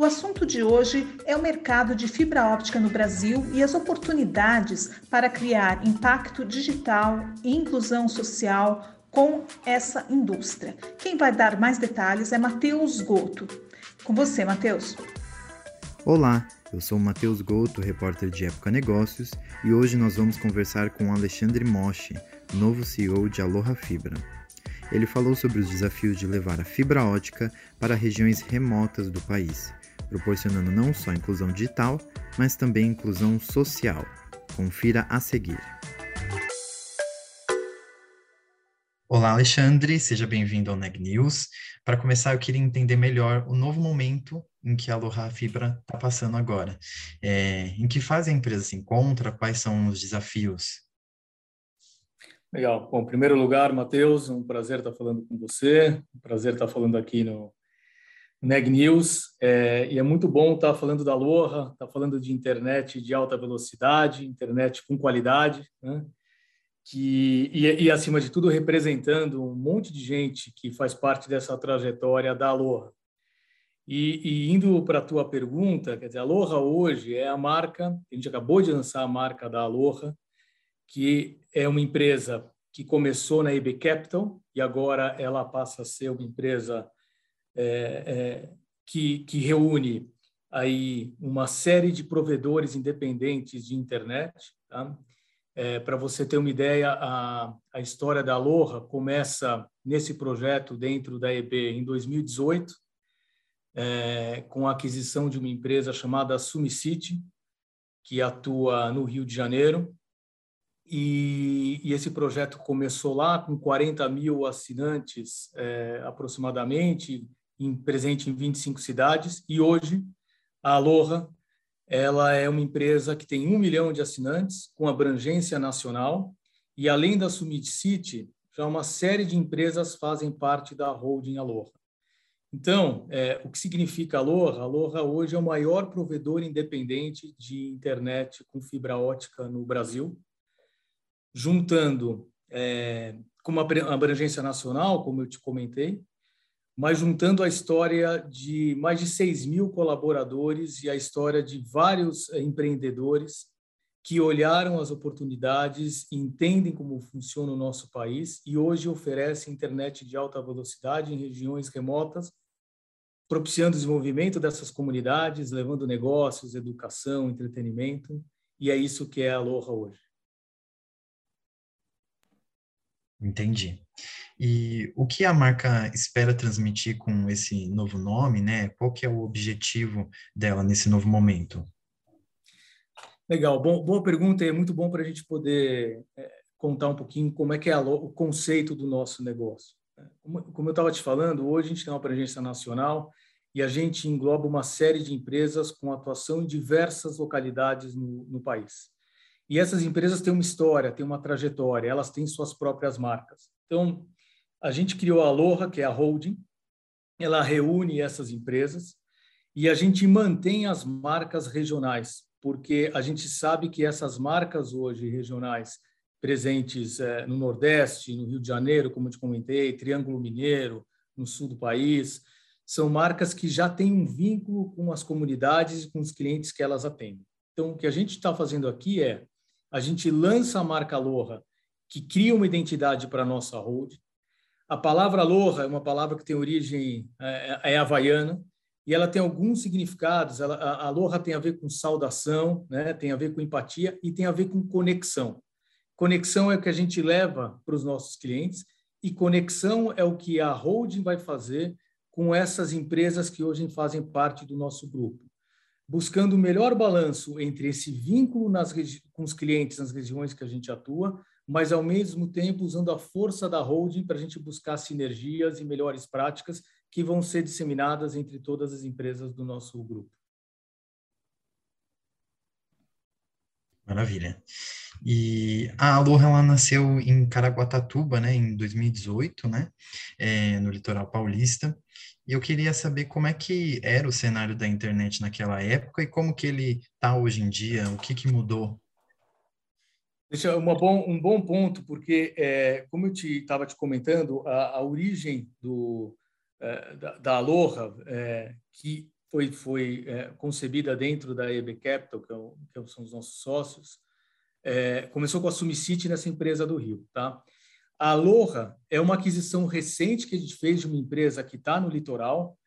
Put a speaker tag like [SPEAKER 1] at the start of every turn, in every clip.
[SPEAKER 1] O assunto de hoje é o mercado de fibra óptica no Brasil e as oportunidades para criar impacto digital e inclusão social com essa indústria. Quem vai dar mais detalhes é Matheus Goto. Com você, Matheus.
[SPEAKER 2] Olá, eu sou Matheus Goto, repórter de Época Negócios, e hoje nós vamos conversar com Alexandre Moshi, novo CEO de Aloha Fibra. Ele falou sobre os desafios de levar a fibra ótica para regiões remotas do país, proporcionando não só inclusão digital, mas também inclusão social. Confira a seguir. Olá, Alexandre, seja bem-vindo ao Neg News. Para começar, eu queria entender melhor o novo momento em que a Aloha Fibra está passando agora. É, em que fase a empresa se encontra? Quais são os desafios?
[SPEAKER 3] Legal. Bom, em primeiro lugar, Matheus, um prazer estar falando com você, um prazer estar falando aqui no Neg News. É, e é muito bom estar falando da Aloha, estar falando de internet de alta velocidade, internet com qualidade, né? que, e, e, acima de tudo, representando um monte de gente que faz parte dessa trajetória da Aloha. E, e indo para a tua pergunta, quer dizer, a Aloha hoje é a marca, a gente acabou de lançar a marca da Aloha, que é uma empresa que começou na EB Capital e agora ela passa a ser uma empresa é, é, que, que reúne aí uma série de provedores independentes de internet. Tá? É, Para você ter uma ideia, a, a história da Aloha começa nesse projeto dentro da EB em 2018, é, com a aquisição de uma empresa chamada Sumicity, que atua no Rio de Janeiro. E, e esse projeto começou lá com 40 mil assinantes é, aproximadamente, em, presente em 25 cidades. E hoje, a Aloha ela é uma empresa que tem um milhão de assinantes, com abrangência nacional. E além da Sumicity, já uma série de empresas fazem parte da holding Aloha. Então, é, o que significa Aloha? Aloha hoje é o maior provedor independente de internet com fibra ótica no Brasil, juntando é, com uma abrangência nacional, como eu te comentei, mas juntando a história de mais de 6 mil colaboradores e a história de vários é, empreendedores que olharam as oportunidades, entendem como funciona o nosso país e hoje oferecem internet de alta velocidade em regiões remotas, propiciando o desenvolvimento dessas comunidades, levando negócios, educação, entretenimento, e é isso que é a Aloha hoje.
[SPEAKER 2] Entendi. E o que a marca espera transmitir com esse novo nome, né? Qual que é o objetivo dela nesse novo momento?
[SPEAKER 3] Legal, bom, boa pergunta e é muito bom para a gente poder é, contar um pouquinho como é que é a, o conceito do nosso negócio. Como, como eu estava te falando, hoje a gente tem uma presença nacional e a gente engloba uma série de empresas com atuação em diversas localidades no, no país. E essas empresas têm uma história, têm uma trajetória, elas têm suas próprias marcas. Então, a gente criou a Aloha, que é a holding, ela reúne essas empresas e a gente mantém as marcas regionais porque a gente sabe que essas marcas hoje regionais presentes é, no Nordeste, no Rio de Janeiro, como eu te comentei, Triângulo Mineiro, no sul do país, são marcas que já têm um vínculo com as comunidades e com os clientes que elas atendem. Então, o que a gente está fazendo aqui é a gente lança a marca Aloha, que cria uma identidade para a nossa hold. A palavra Aloha é uma palavra que tem origem é, é havaiana, e ela tem alguns significados. Ela, a aloha tem a ver com saudação, né? tem a ver com empatia e tem a ver com conexão. Conexão é o que a gente leva para os nossos clientes e conexão é o que a holding vai fazer com essas empresas que hoje fazem parte do nosso grupo, buscando o melhor balanço entre esse vínculo nas, com os clientes nas regiões que a gente atua, mas ao mesmo tempo usando a força da holding para a gente buscar sinergias e melhores práticas que vão ser disseminadas entre todas as empresas do nosso grupo.
[SPEAKER 2] Maravilha. E a Aloha ela nasceu em Caraguatatuba, né, em 2018, né, é, no litoral paulista. E eu queria saber como é que era o cenário da internet naquela época e como que ele está hoje em dia, o que, que mudou.
[SPEAKER 3] Deixa uma bom, um bom ponto, porque, é, como eu estava te, te, comentando, a, a origem do, é, da, da Aloha, é, que foi, foi é, concebida dentro da EB Capital, que, é que, são os nossos sócios, é, começou com a Sumicity nessa empresa do Rio. Tá? A Aloha é uma aquisição recente que a gente fez de uma empresa que está no litoral,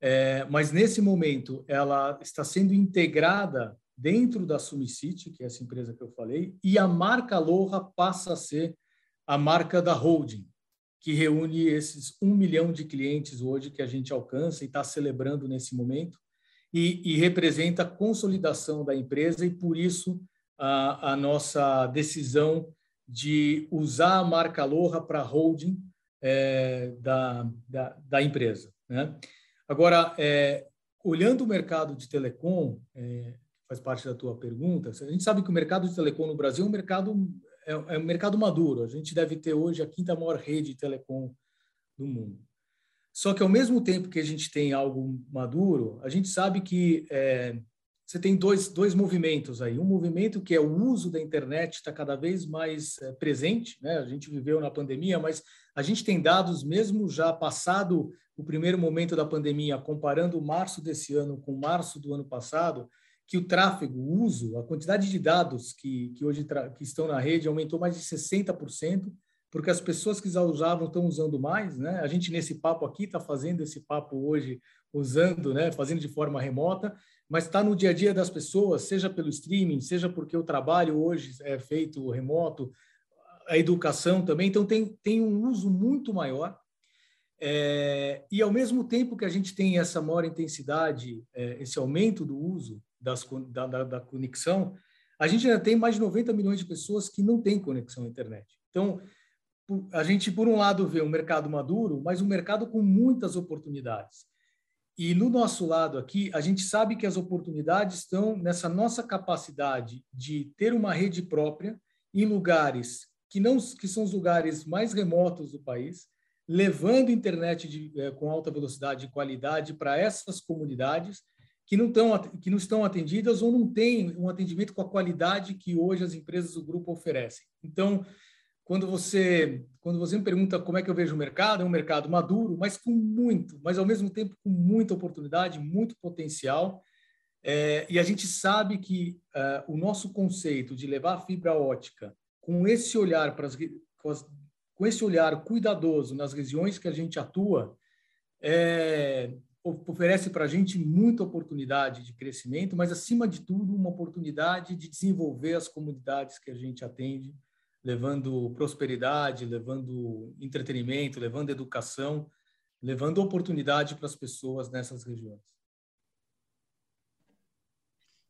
[SPEAKER 3] é, mas nesse momento ela está sendo integrada dentro da Sumicity, que é essa empresa que eu falei, e a marca Aloha passa a ser a marca da holding, que reúne esses um milhão de clientes hoje que a gente alcança e está celebrando nesse momento, e, e, representa a consolidação da empresa e, por isso, a, a nossa decisão de usar a marca Aloha para holding é, da, da, da, empresa. Né? Agora, é, olhando o mercado de telecom, é, faz parte da tua pergunta, a gente sabe que o mercado de telecom no Brasil é um mercado é, é um mercado maduro. A gente deve ter hoje a quinta maior rede de telecom do mundo. Só que ao mesmo tempo que a gente tem algo maduro, a gente sabe que é, você tem dois, dois movimentos aí. Um movimento que é o uso da internet está cada vez mais é, presente, né? A gente viveu na pandemia, mas a gente tem dados mesmo já passado o primeiro momento da pandemia, comparando março desse ano com março do ano passado, que o tráfego, o uso, a quantidade de dados que, que hoje que estão na rede aumentou mais de 60%, porque as pessoas que já usavam estão usando mais, né? A gente nesse papo aqui está fazendo esse papo hoje usando, né? Fazendo de forma remota, mas está no dia a dia das pessoas, seja pelo streaming, seja porque o trabalho hoje é feito remoto, a educação também, então tem, tem um uso muito maior. É, e ao mesmo tempo que a gente tem essa maior intensidade, é, esse aumento do uso, das, da, da, da, conexão, a gente ainda tem mais de 90 milhões de pessoas que não têm conexão à internet. Então, a gente, por um lado, vê um mercado maduro, mas um mercado com muitas oportunidades. E no nosso lado aqui, a gente sabe que as oportunidades estão nessa nossa capacidade de ter uma rede própria em lugares que não que são os lugares mais remotos do país, levando internet de, é, com alta velocidade e qualidade para essas comunidades que não, estão, que não estão atendidas ou não têm um atendimento com a qualidade que hoje as empresas do grupo oferecem. Então, quando você quando você me pergunta como é que eu vejo o mercado, é um mercado maduro, mas com muito, mas ao mesmo tempo com muita oportunidade, muito potencial. É, e a gente sabe que uh, o nosso conceito de levar a fibra ótica com esse olhar para as, com, as, com esse olhar cuidadoso nas regiões que a gente atua, é, oferece para a gente muita oportunidade de crescimento, mas, acima de tudo, uma oportunidade de desenvolver as comunidades que a gente atende, levando prosperidade, levando entretenimento, levando educação, levando oportunidade para as pessoas nessas regiões.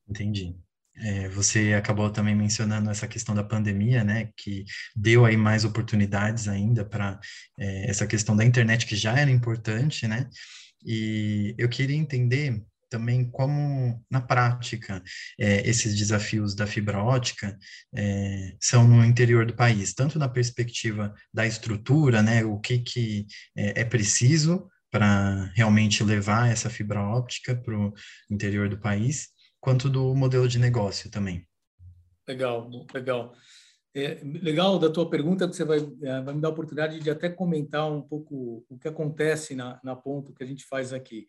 [SPEAKER 2] Entendi. É, você acabou também mencionando essa questão da pandemia, né, que deu aí mais oportunidades ainda para é, essa questão da internet que já era importante, né, e eu queria entender também como, na prática, é, esses desafios da fibra ótica é, são no interior do país, tanto na perspectiva da estrutura, né, o que, que é, é preciso para realmente levar essa fibra óptica para o interior do país, quanto do modelo de negócio também.
[SPEAKER 3] Legal, legal. É, legal da tua pergunta, que você vai, é, vai me dar a oportunidade de até comentar um pouco o que acontece na, na ponto que a gente faz aqui.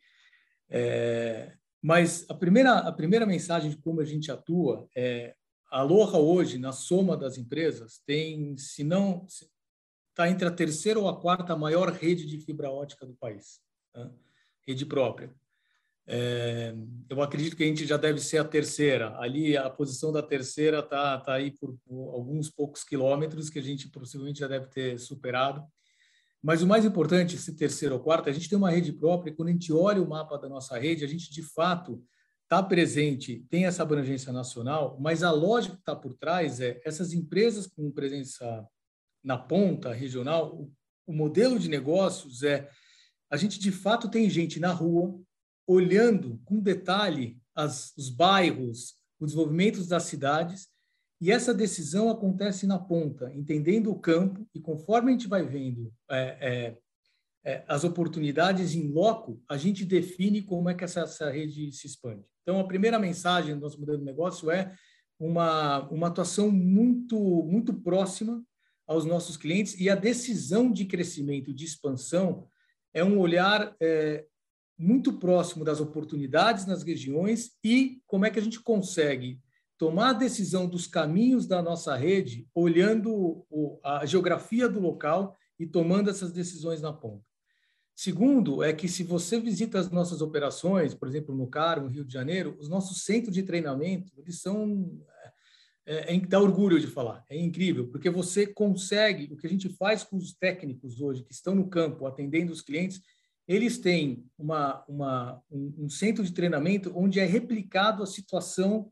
[SPEAKER 3] É, mas a primeira, a primeira mensagem de como a gente atua é a Aloha hoje, na soma das empresas, tem, se não, está entre a terceira ou a quarta maior rede de fibra ótica do país, tá? rede própria. É, eu acredito que a gente já deve ser a terceira. Ali, a posição da terceira está tá aí por, por, alguns poucos quilômetros que a gente possivelmente já deve ter superado. Mas o mais importante, esse terceiro ou quarto, a gente tem uma rede própria. Quando a gente olha o mapa da nossa rede, a gente de fato está presente, tem essa abrangência nacional, mas a lógica que está por trás é essas empresas com presença na ponta regional, o, o modelo de negócios é a gente de fato tem gente na rua olhando com detalhe as, os bairros, os desenvolvimentos das cidades, e essa decisão acontece na ponta, entendendo o campo, e conforme a gente vai vendo é, é, é, as oportunidades em loco, a gente define como é que essa, essa, rede se expande. Então, a primeira mensagem do nosso modelo de negócio é uma, uma atuação muito, muito próxima aos nossos clientes e a decisão de crescimento, de expansão, é um olhar é, muito próximo das oportunidades nas regiões e como é que a gente consegue tomar a decisão dos caminhos da nossa rede, olhando a geografia do local e tomando essas decisões na ponta. Segundo, é que se você visita as nossas operações, por exemplo, no CAR, no Rio de Janeiro, os nossos centros de treinamento, eles são é, é, dá orgulho de falar, é incrível, porque você consegue, o que a gente faz com os técnicos hoje que estão no campo atendendo os clientes, eles têm uma, uma, um, um centro de treinamento onde é replicado a situação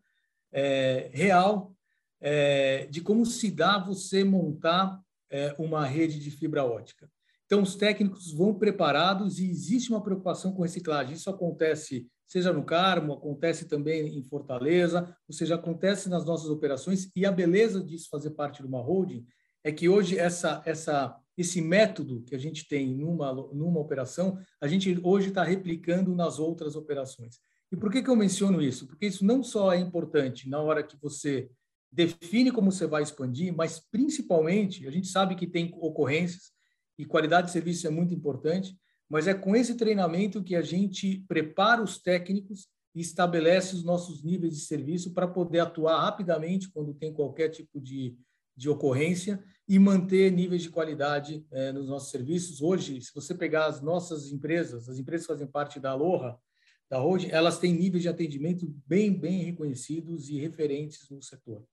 [SPEAKER 3] é, real é, de como se dá você montar é, uma rede de fibra ótica. Então, os técnicos vão preparados e existe uma preocupação com reciclagem. Isso acontece, seja no Carmo, acontece também em Fortaleza, ou seja, acontece nas nossas operações. E a beleza disso fazer parte de uma holding é que hoje essa, essa, esse método que a gente tem numa, numa operação, a gente hoje está replicando nas outras operações. E por que, que eu menciono isso? Porque isso não só é importante na hora que você define como você vai expandir, mas principalmente, a gente sabe que tem ocorrências, e qualidade de serviço é muito importante, mas é com esse treinamento que a gente prepara os técnicos e estabelece os nossos níveis de serviço para poder atuar rapidamente quando tem qualquer tipo de, de ocorrência e manter níveis de qualidade é, nos nossos serviços. Hoje, se você pegar as nossas empresas, as empresas que fazem parte da Aloha, da Road, elas têm níveis de atendimento bem, bem reconhecidos e referentes no setor.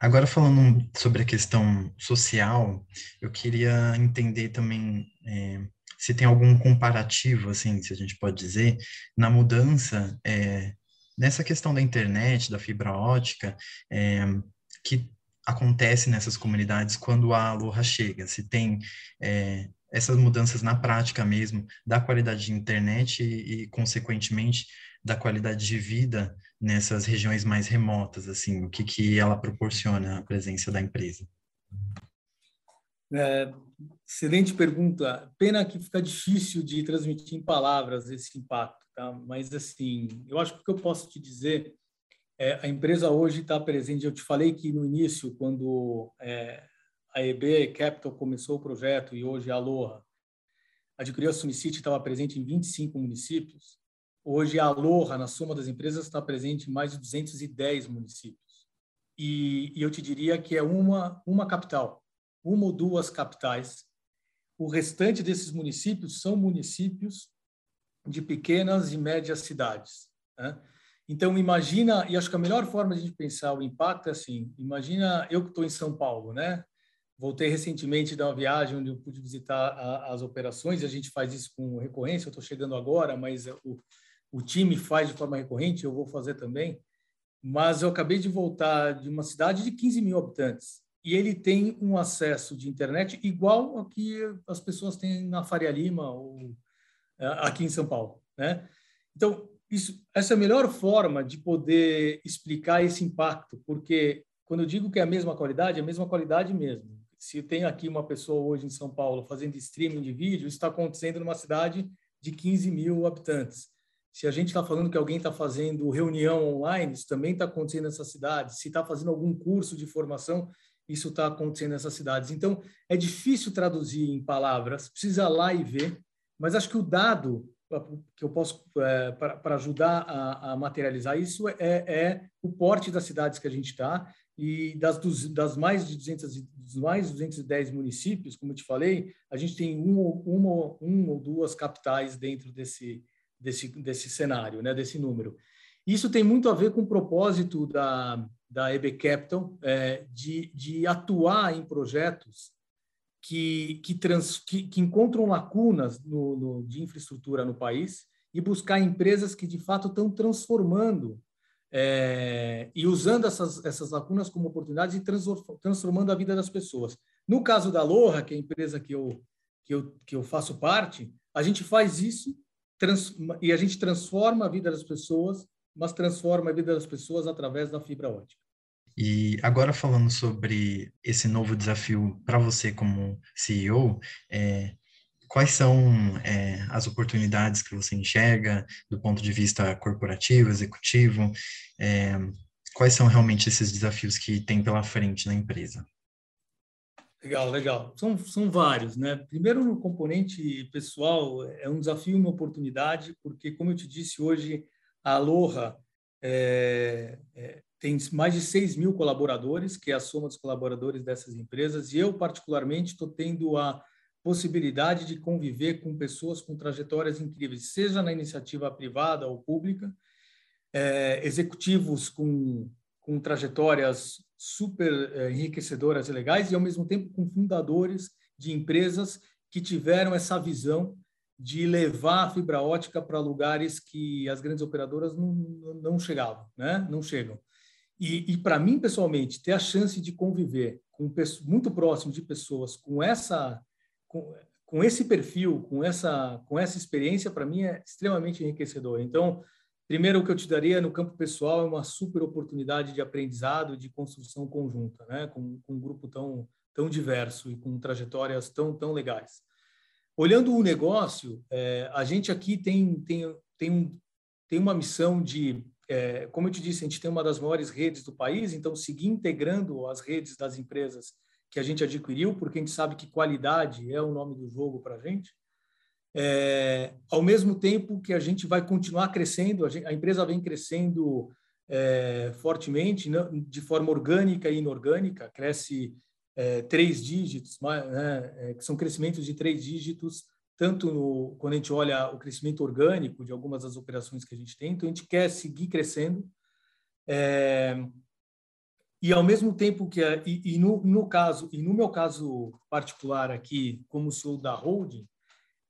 [SPEAKER 2] Agora, falando sobre a questão social, eu queria entender também é, se tem algum comparativo, assim, se a gente pode dizer, na mudança é, nessa questão da internet, da fibra ótica, que acontece nessas comunidades quando a Aloha chega. Se tem é, essas mudanças na prática mesmo da qualidade de internet e, e, consequentemente, da qualidade de vida nessas regiões mais remotas, assim, o que, que ela proporciona a presença da empresa?
[SPEAKER 3] É, excelente pergunta. Pena que fica difícil de transmitir em palavras esse impacto, tá? Mas assim, eu acho que o que eu posso te dizer é a empresa hoje está presente. Eu te falei que no início, quando é, a EB Capital começou o projeto e hoje a Aloha adquiriu a Sunicity, estava presente em 25 municípios. Hoje, a Aloha, na soma das empresas, está presente em mais de 210 municípios. E, e eu te diria que é uma, uma capital, uma ou duas capitais. O restante desses municípios são municípios de pequenas e médias cidades. Né? Então, imagina, e acho que a melhor forma de a gente pensar o impacto é assim: imagina eu que estou em São Paulo, né? Voltei recentemente de uma viagem onde eu pude visitar a, as operações, a gente faz isso com recorrência. Eu estou chegando agora, mas o, o time faz de forma recorrente, eu vou fazer também. Mas eu acabei de voltar de uma cidade de 15 mil habitantes e ele tem um acesso de internet igual ao que as pessoas têm na Faria Lima ou é, aqui em São Paulo, né? Então, isso, essa é a melhor forma de poder explicar esse impacto, porque quando eu digo que é a mesma qualidade, é a mesma qualidade mesmo. Se tem aqui uma pessoa hoje em São Paulo fazendo streaming de vídeo, isso está acontecendo numa cidade de 15 mil habitantes. Se a gente está falando que alguém está fazendo reunião online, isso também está acontecendo nessas cidades. Se está fazendo algum curso de formação, isso está acontecendo nessas cidades. Então, é difícil traduzir em palavras, precisa lá e ver, mas acho que o dado que eu posso é, para ajudar a, a, materializar isso é, é, o porte das cidades que a gente está e das, das mais de 200 dos mais 210 municípios, como eu te falei, a gente tem um, uma, um ou duas capitais dentro desse desse, desse cenário, né, desse número. Isso tem muito a ver com o propósito da, da EB Capital é, de, de atuar em projetos que, que, trans, que, que encontram lacunas no, no, de infraestrutura no país e buscar empresas que, de fato, estão transformando é, e usando essas, essas lacunas como oportunidades e transformando a vida das pessoas. No caso da Loha, que é a empresa que eu, que eu, que eu faço parte, a gente faz isso trans, e a gente transforma a vida das pessoas, mas transforma a vida das pessoas através da fibra ótica.
[SPEAKER 2] E agora falando sobre esse novo desafio para você como CEO, é, quais são é, as oportunidades que você enxerga do ponto de vista corporativo, executivo? É, quais são realmente esses desafios que tem pela frente na empresa?
[SPEAKER 3] Legal, legal. São, são vários, né? Primeiro, no componente pessoal, é um desafio, uma oportunidade, porque, como eu te disse hoje, a Aloha é, é, tem mais de 6 mil colaboradores, que é a soma dos colaboradores dessas empresas, e eu, particularmente, estou tendo a possibilidade de conviver com pessoas com trajetórias incríveis, seja na iniciativa privada ou pública, é, executivos com, com trajetórias super é, enriquecedoras e legais, e ao mesmo tempo com fundadores de empresas que tiveram essa visão de levar a fibra ótica para lugares que as grandes operadoras não, não chegavam, né? não chegam. E, e para mim, pessoalmente, ter a chance de conviver com muito próximo de pessoas com essa com, com esse perfil, com essa com essa experiência, para mim é extremamente enriquecedor. Então, Primeiro, o que eu te daria no campo pessoal é uma super oportunidade de aprendizado, de construção conjunta, né? com, com um grupo tão, tão diverso e com trajetórias tão, tão legais. Olhando o negócio, é, a gente aqui tem, tem, tem, um, tem uma missão de, é, como eu te disse, a gente tem uma das maiores redes do país, então seguir integrando as redes das empresas que a gente adquiriu, porque a gente sabe que qualidade é o nome do jogo para a gente é, ao mesmo tempo que a gente vai continuar crescendo, a, gente, a empresa vem crescendo é, fortemente, de forma orgânica e inorgânica, cresce é, três dígitos, né, é, que são crescimentos de três dígitos, tanto no, quando a gente olha o crescimento orgânico de algumas das operações que a gente tem, então a gente quer seguir crescendo. É, e ao mesmo tempo que e, e no, no, caso e no meu caso particular aqui como CEO da holding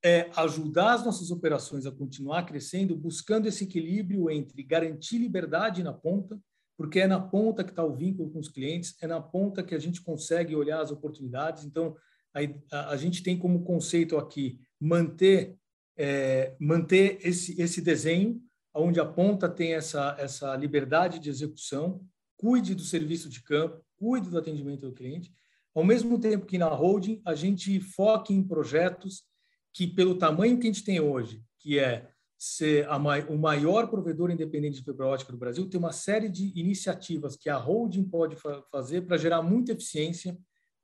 [SPEAKER 3] é ajudar as nossas operações a continuar crescendo, buscando esse equilíbrio entre garantir liberdade na ponta, porque é na ponta que está o vínculo com os clientes, é na ponta que a gente consegue olhar as oportunidades. Então, a, a, a gente tem como conceito aqui manter é, manter esse, esse desenho, onde a ponta tem essa, essa liberdade de execução, cuide do serviço de campo, cuide do atendimento do cliente, ao mesmo tempo que na holding a gente foque em projetos que, pelo tamanho que a gente tem hoje, que é ser a, o maior provedor independente de fibra ótica do Brasil, tem uma série de iniciativas que a holding pode fa fazer para gerar muita eficiência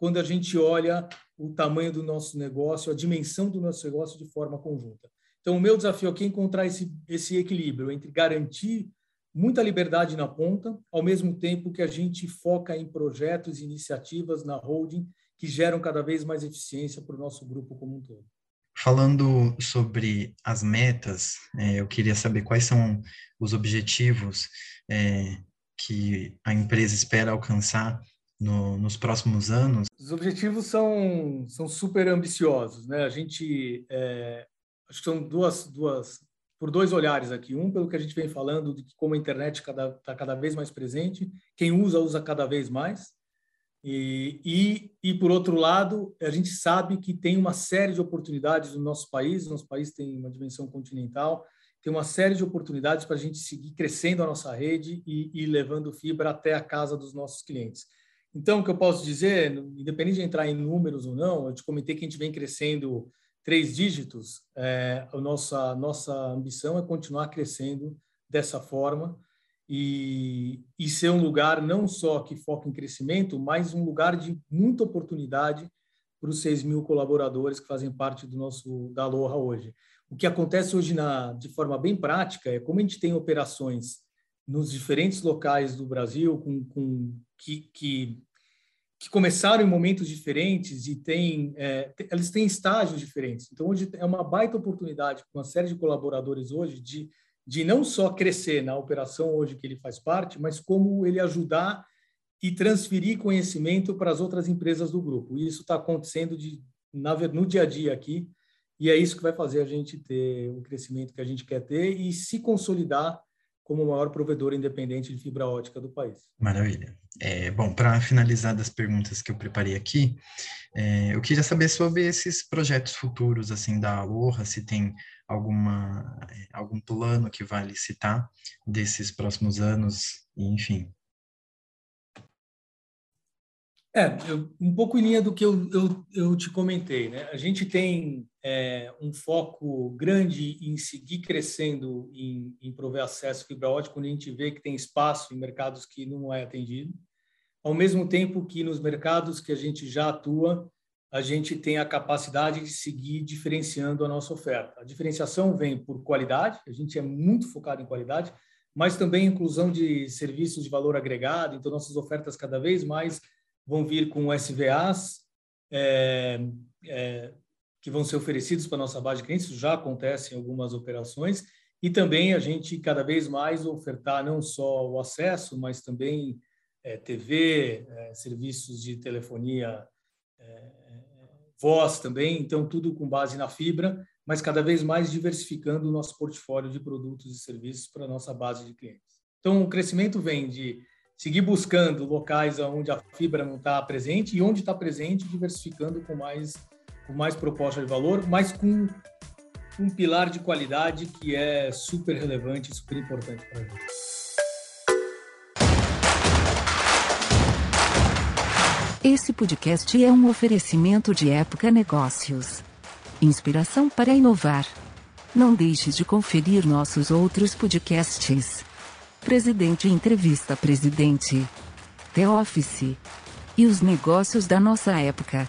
[SPEAKER 3] quando a gente olha o tamanho do nosso negócio, a dimensão do nosso negócio de forma conjunta. Então, o meu desafio aqui é encontrar esse, esse equilíbrio entre garantir muita liberdade na ponta, ao mesmo tempo que a gente foca em projetos e iniciativas na holding que geram cada vez mais eficiência para o nosso grupo como um todo.
[SPEAKER 2] Falando sobre as metas, é, eu queria saber quais são os objetivos é, que a empresa espera alcançar no, nos próximos anos.
[SPEAKER 3] Os objetivos são, são super ambiciosos, né? A gente é, acho que são duas, duas por dois olhares aqui. Um pelo que a gente vem falando de como a internet está cada, tá cada vez mais presente, quem usa usa cada vez mais. E, e, e, por outro lado, a gente sabe que tem uma série de oportunidades no nosso país, nosso país tem uma dimensão continental, tem uma série de oportunidades para a gente seguir crescendo a nossa rede e, e, levando fibra até a casa dos nossos clientes. Então, o que eu posso dizer, independente de entrar em números ou não, eu te comentei que a gente vem crescendo três dígitos, é, a nossa, nossa ambição é continuar crescendo dessa forma, e, e ser um lugar não só que foca em crescimento, mas um lugar de muita oportunidade para os 6 mil colaboradores que fazem parte do nosso da Aloha hoje. O que acontece hoje na, de forma bem prática é como a gente tem operações nos diferentes locais do Brasil com, com que, que, que, começaram em momentos diferentes e tem, é, têm estágios diferentes. Então, hoje é uma baita oportunidade para uma série de colaboradores hoje de de não só crescer na operação hoje que ele faz parte, mas como ele ajudar e transferir conhecimento para as outras empresas do grupo. E isso está acontecendo de, na, no dia a dia aqui, e é isso que vai fazer a gente ter o crescimento que a gente quer ter e se consolidar como o maior provedor independente de fibra ótica do país.
[SPEAKER 2] Maravilha. É, bom, para finalizar das perguntas que eu preparei aqui, é, eu queria saber sobre esses projetos futuros assim da Aloha, se tem alguma é, algum plano que vale citar desses próximos anos, enfim.
[SPEAKER 3] É, eu, um pouco em linha do que eu, eu, eu te comentei, né? A gente tem é, um foco grande em seguir crescendo em, em prover acesso à fibra ótica, quando a gente vê que tem espaço em mercados que não é atendido, ao mesmo tempo que nos mercados que a gente já atua, a gente tem a capacidade de seguir diferenciando a nossa oferta. A diferenciação vem por qualidade, a gente é muito focado em qualidade, mas também inclusão de serviços de valor agregado, então nossas ofertas cada vez mais vão vir com SVAs é, é, que vão ser oferecidos para a nossa base de clientes, isso já acontece em algumas operações, e também a gente cada vez mais ofertar não só o acesso, mas também é, TV, é, serviços de telefonia, é, voz também, então tudo com base na fibra, mas cada vez mais diversificando o nosso portfólio de produtos e serviços para a nossa base de clientes. Então, o crescimento vem de seguir buscando locais onde a fibra não está presente e onde está presente, diversificando com mais, com mais proposta de valor, mas com um pilar de qualidade que é super relevante super importante para a gente.
[SPEAKER 4] Esse podcast é um oferecimento de Época Negócios. Inspiração para inovar. Não deixe de conferir nossos outros podcasts. Presidente Entrevista Presidente. The Office. E os negócios da nossa época.